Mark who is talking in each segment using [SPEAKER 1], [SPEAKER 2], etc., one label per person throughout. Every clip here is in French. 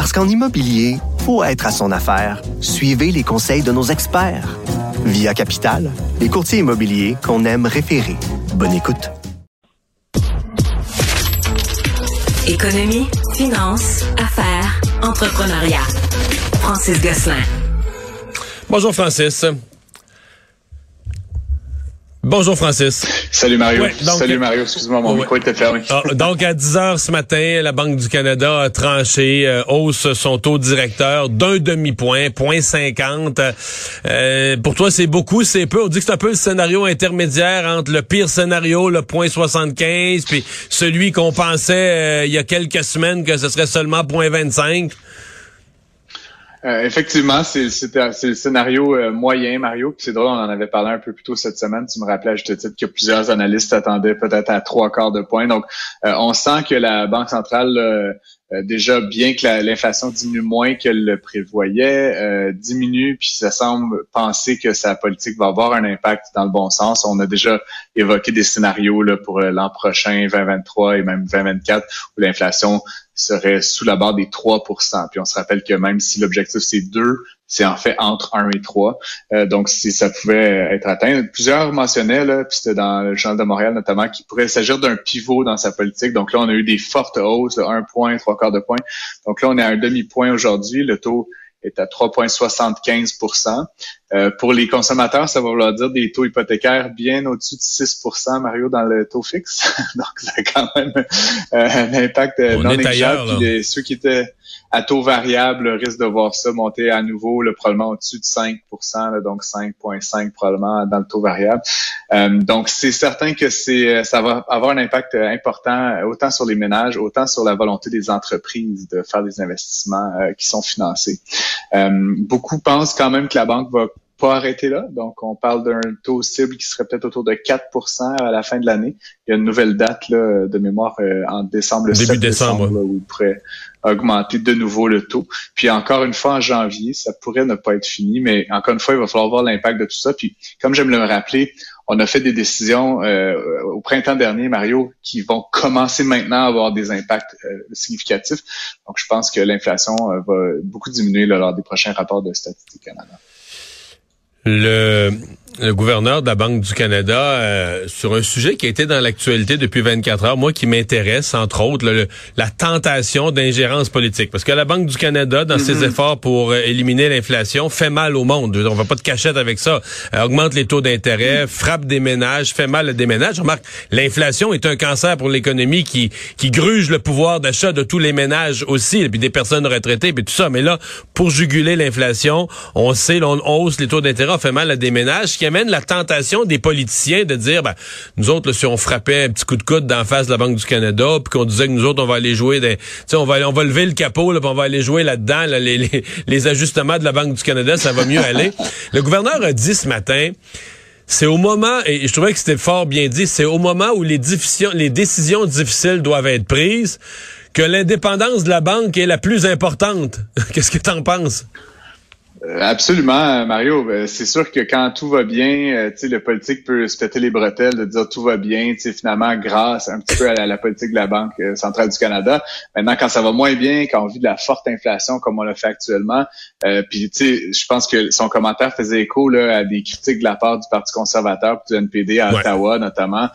[SPEAKER 1] Parce qu'en immobilier, faut être à son affaire. Suivez les conseils de nos experts. Via Capital, les courtiers immobiliers qu'on aime référer. Bonne écoute.
[SPEAKER 2] Économie, finance, affaires, entrepreneuriat. Francis Gosselin.
[SPEAKER 3] Bonjour Francis. Bonjour Francis.
[SPEAKER 4] Salut Mario. Salut Mario, excuse-moi, mon micro était fermé.
[SPEAKER 3] Ah, donc à 10 heures ce matin, la Banque du Canada a tranché, euh, hausse son taux directeur d'un demi-point, point 50. Euh, pour toi, c'est beaucoup, c'est peu. On dit que c'est un peu le scénario intermédiaire entre le pire scénario, le point 75, puis celui qu'on pensait euh, il y a quelques semaines que ce serait seulement point 25.
[SPEAKER 4] Euh, effectivement, c'est le scénario euh, moyen, Mario. C'est drôle, on en avait parlé un peu plus tôt cette semaine. Tu me rappelais à juste titre que plusieurs analystes attendaient peut-être à trois quarts de point. Donc, euh, on sent que la Banque centrale déjà, bien que l'inflation diminue moins qu'elle le prévoyait, diminue, puis ça semble penser que sa politique va avoir un impact dans le bon sens. On a déjà évoqué des scénarios là, pour l'an prochain, 2023 et même 2024, où l'inflation serait sous la barre des 3 Puis on se rappelle que même si l'objectif c'est 2, c'est en fait entre 1 et 3. Euh, donc si ça pouvait être atteint, plusieurs mentionnaient, là, puis c'était dans le Journal de Montréal notamment, qu'il pourrait s'agir d'un pivot dans sa politique. Donc là, on a eu des fortes hausses, de 1 point, 3 quarts de point. Donc là, on est à un demi-point aujourd'hui. Le taux est à 3,75 euh, Pour les consommateurs, ça va vouloir dire des taux hypothécaires bien au-dessus de 6% Mario, dans le taux fixe. Donc, ça a quand même euh, un impact euh, non négligeable. Ceux qui étaient à taux variable risque de voir ça monter à nouveau, le probablement au-dessus de 5% donc 5,5 probablement dans le taux variable. Euh, donc, c'est certain que c'est ça va avoir un impact important autant sur les ménages, autant sur la volonté des entreprises de faire des investissements qui sont financés. Beaucoup pensent quand même que la banque va pas arrêter là. Donc, on parle d'un taux cible qui serait peut-être autour de 4% à la fin de l'année. Il y a une nouvelle date là, de mémoire euh, en décembre, le Début 7 décembre, où il pourrait augmenter de nouveau le taux. Puis encore une fois, en janvier, ça pourrait ne pas être fini, mais encore une fois, il va falloir voir l'impact de tout ça. Puis, comme j'aime le rappeler, on a fait des décisions euh, au printemps dernier, Mario, qui vont commencer maintenant à avoir des impacts euh, significatifs. Donc, je pense que l'inflation va beaucoup diminuer lors des prochains rapports de Statistique Canada.
[SPEAKER 3] Le le gouverneur de la Banque du Canada euh, sur un sujet qui a été dans l'actualité depuis 24 heures, moi qui m'intéresse entre autres la tentation d'ingérence politique parce que la Banque du Canada dans ses mm-hmm. efforts pour euh, éliminer l'inflation fait mal au monde, on va pas de cachette avec ça, euh, augmente les taux d'intérêt, mm. frappe des ménages, fait mal à des ménages. Remarque, l'inflation est un cancer pour l'économie qui qui gruge le pouvoir d'achat de tous les ménages aussi et puis des personnes retraitées puis tout ça, mais là pour juguler l'inflation, on sait on hausse les taux d'intérêt, on fait mal à des ménages qui amène la tentation des politiciens de dire, ben, nous autres, si on frappait un petit coup de coude d'en face de la Banque du Canada, puis qu'on disait que nous autres, on va aller jouer, des, on va, on va lever le capot, là, puis on va aller jouer là-dedans, les, les, les ajustements de la Banque du Canada, ça va mieux aller. Le gouverneur a dit ce matin, c'est au moment, et je trouvais que c'était fort bien dit, c'est au moment où les, décisions, les décisions difficiles doivent être prises que l'indépendance de la banque est la plus importante. Qu'est-ce que tu en penses?
[SPEAKER 4] Euh, absolument, Mario. Euh, c'est sûr que quand tout va bien, euh, tu sais, le politique peut se péter les bretelles de dire tout va bien, tu sais, finalement, grâce un petit peu à la, politique de la Banque centrale du Canada. Maintenant, quand ça va moins bien, quand on vit de la forte inflation comme on le fait actuellement, euh, puis, tu sais, je pense que son commentaire faisait écho là, à des critiques de la part du Parti conservateur, du NPD à Ottawa notamment,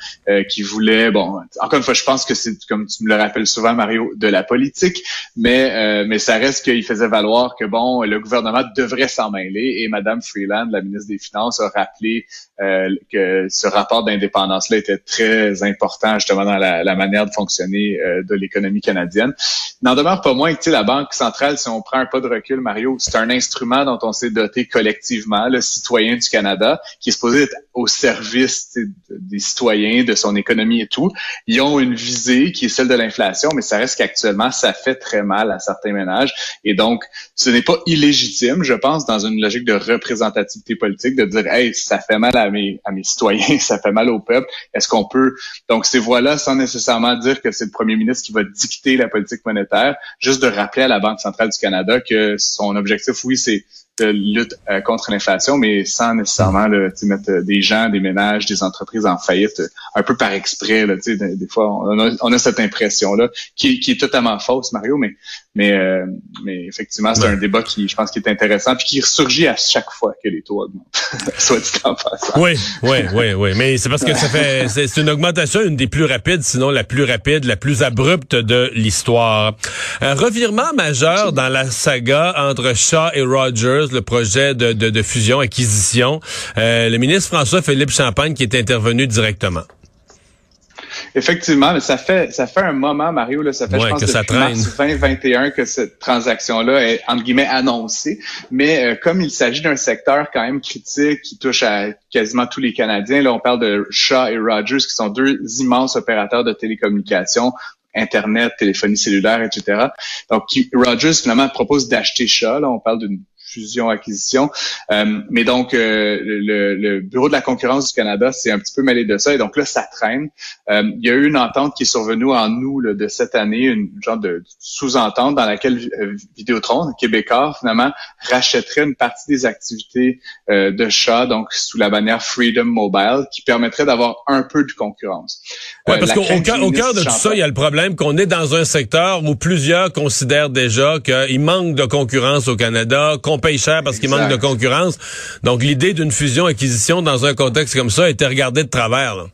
[SPEAKER 4] qui voulait, bon, encore une fois, je pense que c'est, comme tu me le rappelles souvent, Mario, de la politique, mais mais ça reste qu'il faisait valoir que, bon, le gouvernement devrait devrait s'en mêler. Et Madame Freeland, la ministre des Finances, a rappelé euh, que ce rapport d'indépendance-là était très important justement dans la, la manière de fonctionner euh, de l'économie canadienne. N'en demeure pas moins que la Banque centrale, si on prend un pas de recul, Mario, c'est un instrument dont on s'est doté collectivement, le citoyen du Canada, qui est supposé être au service des citoyens, de son économie et tout. Ils ont une visée qui est celle de l'inflation, mais ça reste qu'actuellement, ça fait très mal à certains ménages. Et donc, ce n'est pas illégitime, je pense, dans une logique de représentativité politique, de dire, hey, ça fait mal à mes, à mes citoyens, ça fait mal au peuple. Est-ce qu'on peut, donc ces voix-là, sans nécessairement dire que c'est le premier ministre qui va dicter la politique monétaire, juste de rappeler à la Banque centrale du Canada que son objectif, oui, c'est de lutte euh, contre l'inflation, mais sans nécessairement là, mettre euh, des gens, des ménages, des entreprises en faillite, euh, un peu par exprès. Là, des, des fois, on a, on a cette impression-là, qui, qui, est totalement fausse, Mario, mais mais, euh, mais effectivement, c'est un débat qui, je pense, qui est intéressant, puis qui ressurgit à chaque fois que les taux augmentent. Soit dit en passant.
[SPEAKER 3] Oui, oui, oui, oui. Mais c'est parce que ça fait, c'est une augmentation, une des plus rapides, sinon la plus rapide, la plus abrupte de l'histoire. Un revirement majeur dans la saga entre Shaw et Rogers, le projet de, de, de fusion-acquisition. Euh, le ministre François-Philippe Champagne qui est intervenu directement.
[SPEAKER 4] Effectivement, mais ça fait ça fait un moment, Mario, là, ça fait je pense que depuis mars 2021 que cette transaction-là est entre guillemets annoncée. Mais euh, comme il s'agit d'un secteur quand même critique qui touche à quasiment tous les Canadiens, là, on parle de Shaw et Rogers, qui sont deux immenses opérateurs de télécommunications. Internet, téléphonie cellulaire, etc. Donc, Rogers, finalement, propose d'acheter Shaw. Là, on parle d'une fusion-acquisition. Euh, mais donc, euh, le, Bureau de la concurrence du Canada s'est un petit peu mêlé de ça. Et donc là, ça traîne. Euh, il y a eu une entente qui est survenue en août de cette année, une genre de sous-entente dans laquelle Vidéotron, Québécois, finalement, rachèterait une partie des activités de chat, donc sous la bannière Freedom Mobile, qui permettrait d'avoir un peu de concurrence.
[SPEAKER 3] Oui, parce qu'au au cœur de tout ça, il y a le problème qu'on est dans un secteur où plusieurs considèrent déjà qu'il manque de concurrence au Canada, qu'on paye cher parce qu'il manque de concurrence. Donc, l'idée d'une fusion-acquisition dans un contexte comme ça a été regardée de travers. Là.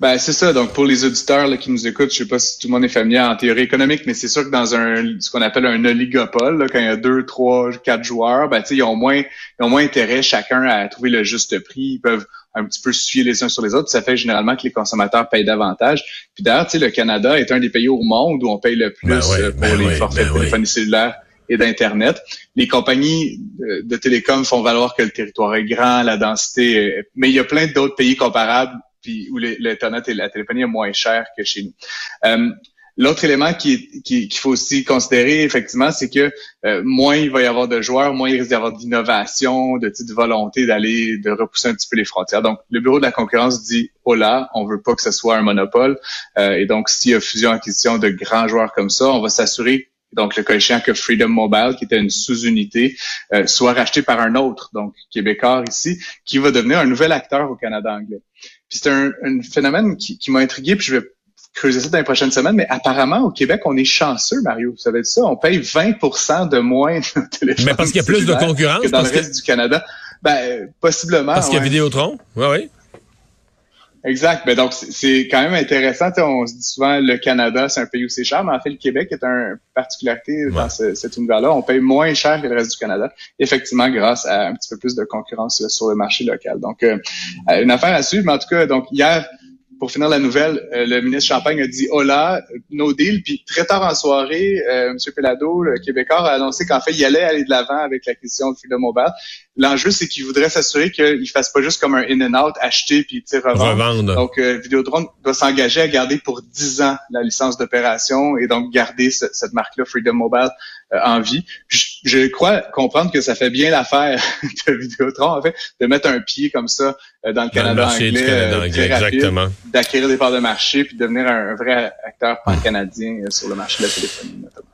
[SPEAKER 4] Ben, c'est ça. Donc, pour les auditeurs là, qui nous écoutent, je sais pas si tout le monde est familier en théorie économique, mais c'est sûr que dans un ce qu'on appelle un oligopole, quand il y a deux, trois, quatre joueurs, ben, ils ont moins ils ont moins intérêt chacun à trouver le juste prix. Ils peuvent un petit peu se les uns sur les autres. Ça fait généralement que les consommateurs payent davantage. Puis d'ailleurs, le Canada est un des pays au monde où on paye le plus ben euh, pour ben les forfaits ben de téléphonie cellulaire et d'Internet. Les compagnies de, télécom font valoir que le territoire est grand, la densité, mais il y a plein d'autres pays comparables puis où l'Internet et la téléphonie est moins cher que chez nous. Euh, L'autre élément qu'il qui, faut aussi considérer, effectivement, c'est que euh, moins il va y avoir de joueurs, moins il risque d'y avoir d'innovation, de, de volonté d'aller, de repousser un petit peu les frontières. Donc, le Bureau de la concurrence dit, oh là, on veut pas que ce soit un monopole. Euh, et donc, s'il y a fusion-acquisition de grands joueurs comme ça, on va s'assurer donc le cas que Freedom Mobile, qui était une sous-unité, euh, soit racheté par un autre, donc québécois ici, qui va devenir un nouvel acteur au Canada anglais. Puis c'est un, phénomène qui, m'a intrigué, puis je vais creuser ça dans les prochaines semaines, mais apparemment, au Québec, on est chanceux, Mario. Vous savez ça? On paye 20% de moins de téléphones
[SPEAKER 3] Mais parce qu'il y a plus de concurrence?
[SPEAKER 4] Que dans le reste du Canada. Ben, possiblement.
[SPEAKER 3] Parce qu'il y a Vidéotron? Oui, oui.
[SPEAKER 4] Exact. Ben donc c'est quand même intéressant. on se dit souvent le Canada, c'est un pays où c'est cher, mais en fait le Québec est un particularité dans ce, cet univers-là. On paye moins cher que le reste du Canada, effectivement grâce à un petit peu plus de concurrence sur le marché local. Donc euh, une affaire à suivre. Mais en tout cas, donc hier pour finir la nouvelle, euh, le ministre Champagne a dit hola, no deal. Puis très tard en soirée, euh, M. Pelado, le Québécois, a annoncé qu'en fait, il allait aller de l'avant avec l'acquisition de Freedom Mobile. L'enjeu, c'est qu'il voudrait s'assurer qu'il fasse pas juste comme un in-and-out, acheter puis revendre. revendre. Donc, euh, Vidéodrome doit s'engager à garder pour 10 ans la licence d'opération et donc garder cette marque-là, Freedom Mobile, euh, en vie. je, crois comprendre que ça fait bien l'affaire de Vidéotron, en fait, de mettre un pied comme ça euh, dans le Canada anglais, euh, exactement. d'acquérir des parts de marché puis de devenir un, vrai acteur pan-canadien sur le marché de la téléphonie notamment.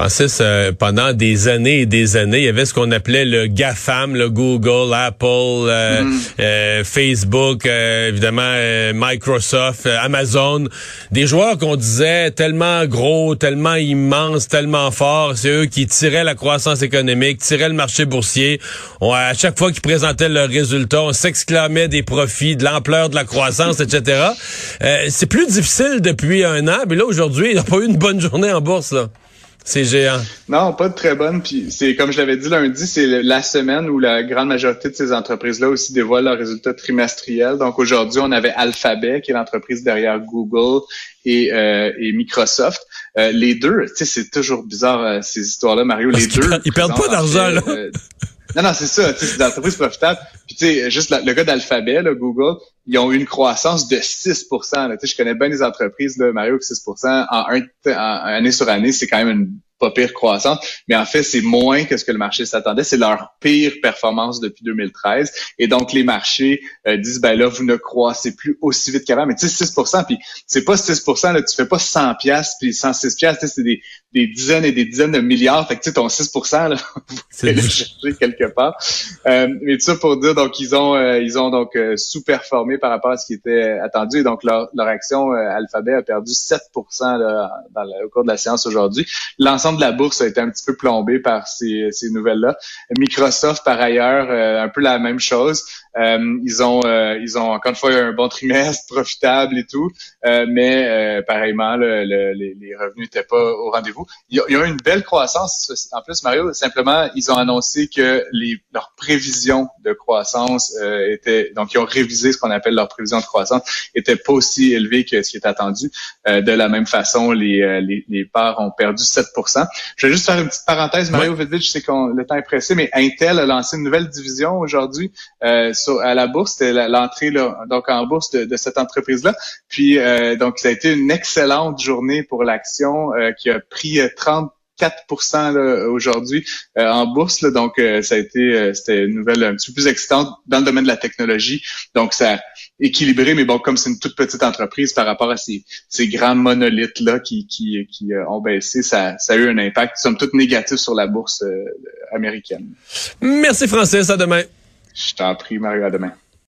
[SPEAKER 3] Francis, euh, pendant des années et des années, il y avait ce qu'on appelait le GAFAM, le Google, Apple, euh, mm. euh, Facebook, évidemment Microsoft, Amazon, des joueurs qu'on disait tellement gros, tellement immenses, tellement forts, c'est eux qui tiraient la croissance économique, tiraient le marché boursier. On, à chaque fois qu'ils présentaient leurs résultats, on s'exclamait des profits, de l'ampleur de la croissance, etc. c'est plus difficile depuis un an, mais là aujourd'hui, il n'y a pas eu une bonne journée en bourse là. C'est géant.
[SPEAKER 4] Non, pas de très bonne. Puis c'est comme je l'avais dit lundi, c'est la semaine où la grande majorité de ces entreprises-là aussi dévoilent leurs résultats trimestriels. Donc aujourd'hui, on avait Alphabet, qui est l'entreprise derrière Google et, euh, et Microsoft. Euh, les deux, tu sais, c'est toujours bizarre euh, ces histoires-là, Mario. les deux,
[SPEAKER 3] ils perdent pas d'argent là.
[SPEAKER 4] Non, non, c'est ça. C'est des entreprises profitables. Puis tu sais, juste le gars d'Alphabet, Google, ils ont eu une croissance de 6 là. Je connais bien les entreprises, là, Mario, que 6 en, un, en année sur année, c'est quand même une pas pire croissance, mais en fait, c'est moins que ce que le marché s'attendait. C'est leur pire performance depuis 2013. Et donc, les marchés euh, disent, ben là, vous ne croissez plus aussi vite qu'avant. Mais tu sais, 6% puis c'est pas 6 là, tu fais pas 100 pièces puis 106 pièces, c'est des, des dizaines et des dizaines de milliards. Fait que tu sais, ton 6 là, c'est le chercher quelque part. Euh, mais tout ça pour dire, donc, ils ont euh, ils ont donc euh, sous-performé par rapport à ce qui était attendu. Et donc, leur, leur action Alphabet a perdu 7 là, dans le, au cours de la séance aujourd'hui. L'ensemble de la bourse a été un petit peu plombé par ces, ces nouvelles-là. Microsoft, par ailleurs, un peu la même chose. Euh, ils ont euh, ils ont encore une fois un bon trimestre profitable et tout, euh, mais pareillement le, les, revenus n'étaient pas au rendez-vous. Il y, a, eu une belle croissance. En plus, Mario, simplement ils ont annoncé que les leurs prévisions de croissance étaient donc ils ont révisé ce qu'on appelle leurs prévisions de croissance étaient pas aussi élevées que ce qui est attendu. de la même façon, les, les, les parts ont perdu 7% Je vais juste faire une petite parenthèse, Mario, vite, je sais que le temps est pressé, mais Intel a lancé une nouvelle division aujourd'hui. Euh, à la bourse, c'était l'entrée donc en bourse de, cette entreprise-là. Puis euh, donc ça a été une excellente journée pour l'action euh, qui a pris 34 euh, aujourd'hui en bourse. donc, ça a été c'était une nouvelle un petit peu plus excitante dans le domaine de la technologie. Donc, ça a équilibré, mais bon, comme c'est une toute petite entreprise par rapport à ces, ces grands monolithes-là qui, qui, qui ont baissé, ça, ça a eu un impact, somme toute, négatif sur la bourse américaine.
[SPEAKER 3] Merci, Francis. À demain.
[SPEAKER 4] Je t'en prie, Mario. À demain.